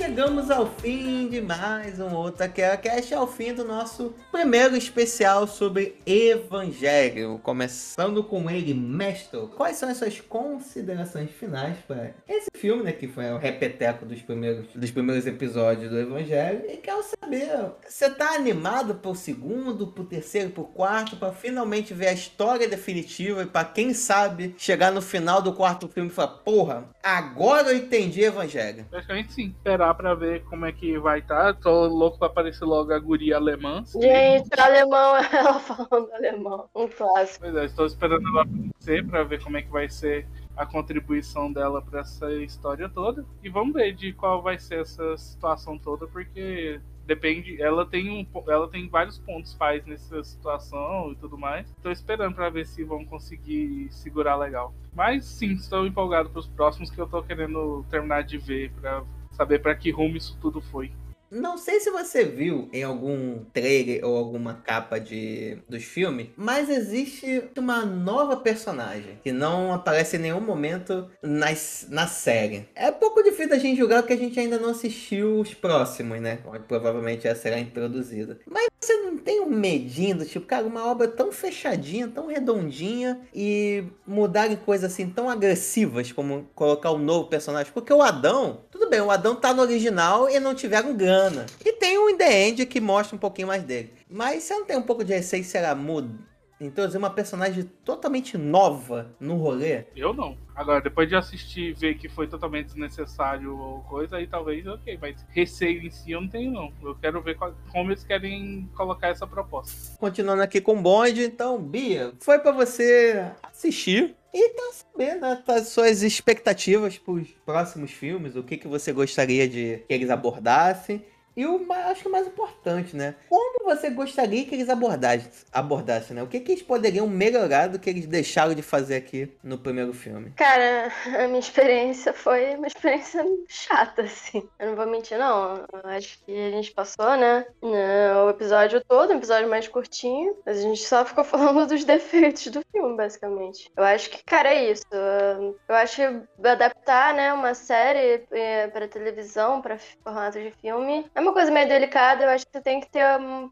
Chegamos ao fim de mais um outro Cast, ao fim do nosso primeiro especial sobre Evangelho. Começando com ele, Mestre, quais são as suas considerações finais para esse filme, né, que foi o repeteco dos primeiros, dos primeiros episódios do Evangelho? E quero saber, você tá animado pro segundo, pro terceiro, pro quarto, para finalmente ver a história definitiva e para quem sabe chegar no final do quarto filme e falar, porra, agora eu entendi Evangelho. Praticamente sim. Esperar pra ver como é que vai estar. Tô louco pra aparecer logo a guria alemã. Gente, alemão, *laughs* ela falando alemão. Um clássico. Pois é, estou esperando ela aparecer pra ver como é que vai ser a contribuição dela pra essa história toda. E vamos ver de qual vai ser essa situação toda, porque depende. Ela tem um, ela tem vários pontos faz nessa situação e tudo mais. Estou esperando pra ver se vão conseguir segurar legal. Mas sim, estou empolgado pros próximos que eu tô querendo terminar de ver pra saber pra que rumo isso tudo foi. Não sei se você viu em algum trailer ou alguma capa de dos filmes, mas existe uma nova personagem que não aparece em nenhum momento nas, na série. É pouco difícil a gente julgar porque a gente ainda não assistiu os próximos, né? Provavelmente ela será introduzida. Mas você não tem um medinho do tipo, cara, uma obra tão fechadinha, tão redondinha e mudarem coisas assim tão agressivas como colocar um novo personagem? Porque o Adão, tudo bem, o Adão tá no original e não tiveram grana. E tem In The End que mostra um pouquinho mais dele. Mas você não tem um pouco de receio, será mudo? Introduzir uma personagem totalmente nova no rolê? Eu não. Agora, depois de assistir e ver que foi totalmente desnecessário ou coisa, aí talvez, ok. Mas receio em si eu não tenho, não. Eu quero ver qual- como eles querem colocar essa proposta. Continuando aqui com o bonde, então, Bia, foi pra você assistir e tá saber, né, as suas expectativas pros próximos filmes, o que, que você gostaria de que eles abordassem. E o acho que o mais importante, né? Como você gostaria que eles abordassem, abordassem né? O que, que eles poderiam melhorar do que eles deixaram de fazer aqui no primeiro filme? Cara, a minha experiência foi uma experiência chata, assim. Eu não vou mentir, não. Eu acho que a gente passou, né? O episódio todo, um episódio mais curtinho. Mas a gente só ficou *laughs* falando dos defeitos do filme, basicamente. Eu acho que, cara, é isso. Eu acho que adaptar, né, uma série eh, pra televisão, pra formato de filme, é uma coisa meio delicada. Eu acho que você tem que ter,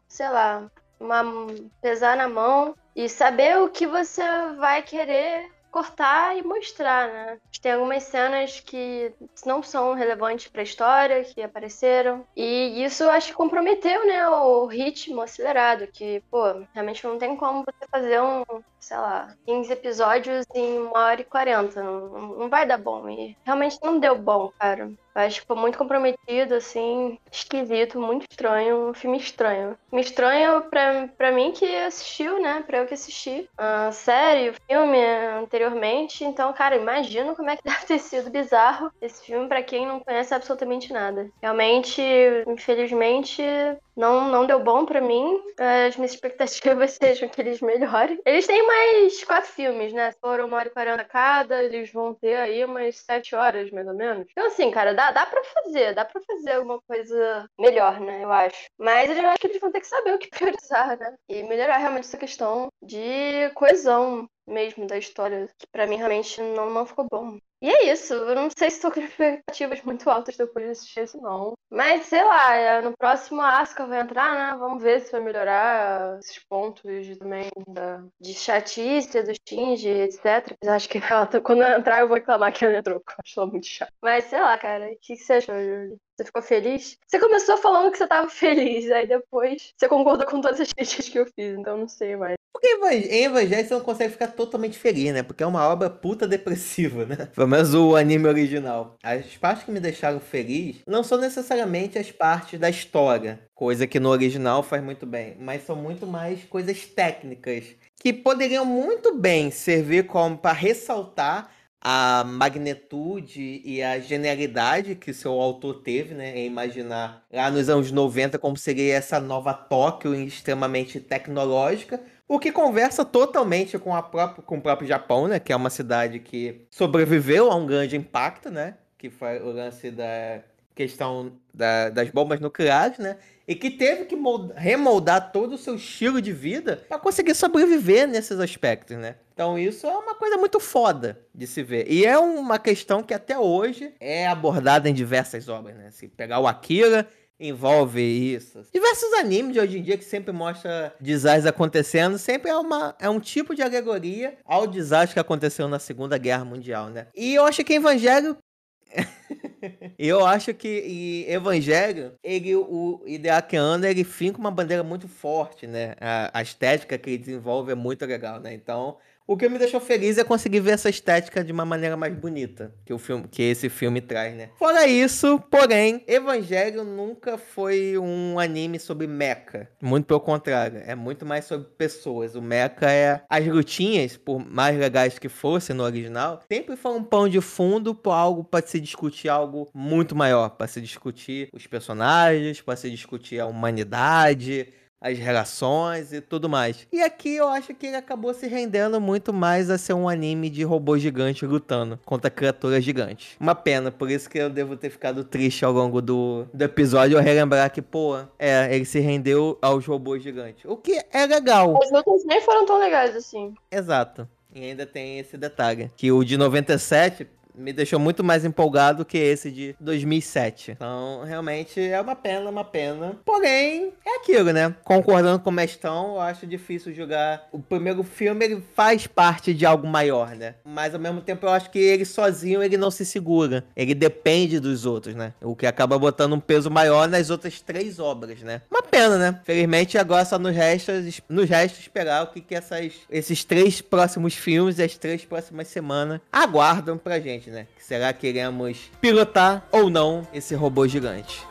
sei lá, uma pesar na mão e saber o que você vai querer cortar e mostrar, né? Tem algumas cenas que não são relevantes pra história, que apareceram. E isso acho que comprometeu, né, o ritmo acelerado, que, pô, realmente não tem como você fazer um, sei lá, 15 episódios em uma hora e 40. Não, não vai dar bom. E realmente não deu bom, cara. Eu acho que ficou muito comprometido, assim, esquisito, muito estranho. Um filme estranho. Me estranho pra, pra mim que assistiu, né? Pra eu que assisti a série, o filme anteriormente. Então, cara, imagino como é que *laughs* deve ter sido bizarro esse filme pra quem não conhece absolutamente nada. Realmente, infelizmente, não, não deu bom pra mim. As minhas expectativas *laughs* sejam que eles melhorem. Eles têm mais quatro filmes, né? Se for uma hora e quarenta cada, eles vão ter aí umas sete horas, mais ou menos. Então, assim, cara, dá, dá pra fazer. Dá pra fazer alguma coisa melhor, né? Eu acho. Mas eu acho que eles vão ter que saber o que *laughs* priorizar, né? E melhorar realmente essa questão de coesão mesmo da história, que pra mim realmente não, não ficou bom. E é isso, eu não sei se estou com *laughs* expectativas muito altas depois de assistir esse não. Mas sei lá, é, no próximo Asuka vai entrar, né? Vamos ver se vai melhorar esses pontos também da, de chatice, do Shinji, etc. Mas acho que ela, *laughs* quando ela entrar eu vou reclamar que ela entrou, porque eu acho ela muito chata. Mas sei lá, cara, o que, que você achou, Júlio? Você ficou feliz? Você começou falando que você tava feliz, aí depois você concordou com todas as críticas que eu fiz, então não sei mais. Porque em Evangelho você não consegue ficar totalmente feliz, né? Porque é uma obra puta depressiva, né? *laughs* Pelo menos o anime original. As partes que me deixaram feliz não são necessariamente as partes da história, coisa que no original faz muito bem, mas são muito mais coisas técnicas que poderiam muito bem servir como para ressaltar a magnitude e a genialidade que seu autor teve, né, em imaginar lá nos anos 90 como seria essa nova Tóquio extremamente tecnológica, o que conversa totalmente com, a própria, com o próprio Japão, né, que é uma cidade que sobreviveu a um grande impacto, né, que foi o lance da questão da, das bombas nucleares, né, e que teve que moldar, remoldar todo o seu estilo de vida para conseguir sobreviver nesses aspectos, né? Então isso é uma coisa muito foda de se ver. E é uma questão que até hoje é abordada em diversas obras, né? Se pegar o Akira, envolve isso. Diversos animes de hoje em dia que sempre mostra desastres acontecendo, sempre é, uma, é um tipo de alegoria ao desastre que aconteceu na Segunda Guerra Mundial, né? E eu acho que Evangelho *laughs* eu acho que Evangelho, ele, o Ideakiano, ele finca uma bandeira muito forte, né? A, a, estética que ele desenvolve é muito legal, né? Então, o que me deixou feliz é conseguir ver essa estética de uma maneira mais bonita que o filme, que esse filme traz, né? Fora isso, porém, Evangelho nunca foi um anime sobre mecha. Muito pelo contrário, é muito mais sobre pessoas. O mecha é as lutinhas, por mais legais que fossem no original, sempre foi um pão de fundo para algo para se discutir algo muito maior, para se discutir os personagens, para se discutir a humanidade, as relações e tudo mais. E aqui eu acho que ele acabou se rendendo muito mais a ser um anime de robô gigante lutando contra criaturas gigantes. Uma pena, por isso que eu devo ter ficado triste ao longo do, do episódio, eu relembrar que, pô, é, ele se rendeu aos robôs gigantes. O que é legal. As lutas nem foram tão legais assim. Exato. E ainda tem esse detalhe, que o de 97 me deixou muito mais empolgado que esse de 2007. Então, realmente é uma pena, uma pena. Porém, é aquilo, né? Concordando com o Mestão, eu acho difícil jogar. O primeiro filme ele faz parte de algo maior, né? Mas ao mesmo tempo eu acho que ele sozinho ele não se segura. Ele depende dos outros, né? O que acaba botando um peso maior nas outras três obras, né? Uma pena, né? Felizmente agora só nos resta, nos resta esperar o que, que essas, esses três próximos filmes e as três próximas semanas aguardam pra gente né? Será que iremos pilotar ou não esse robô gigante?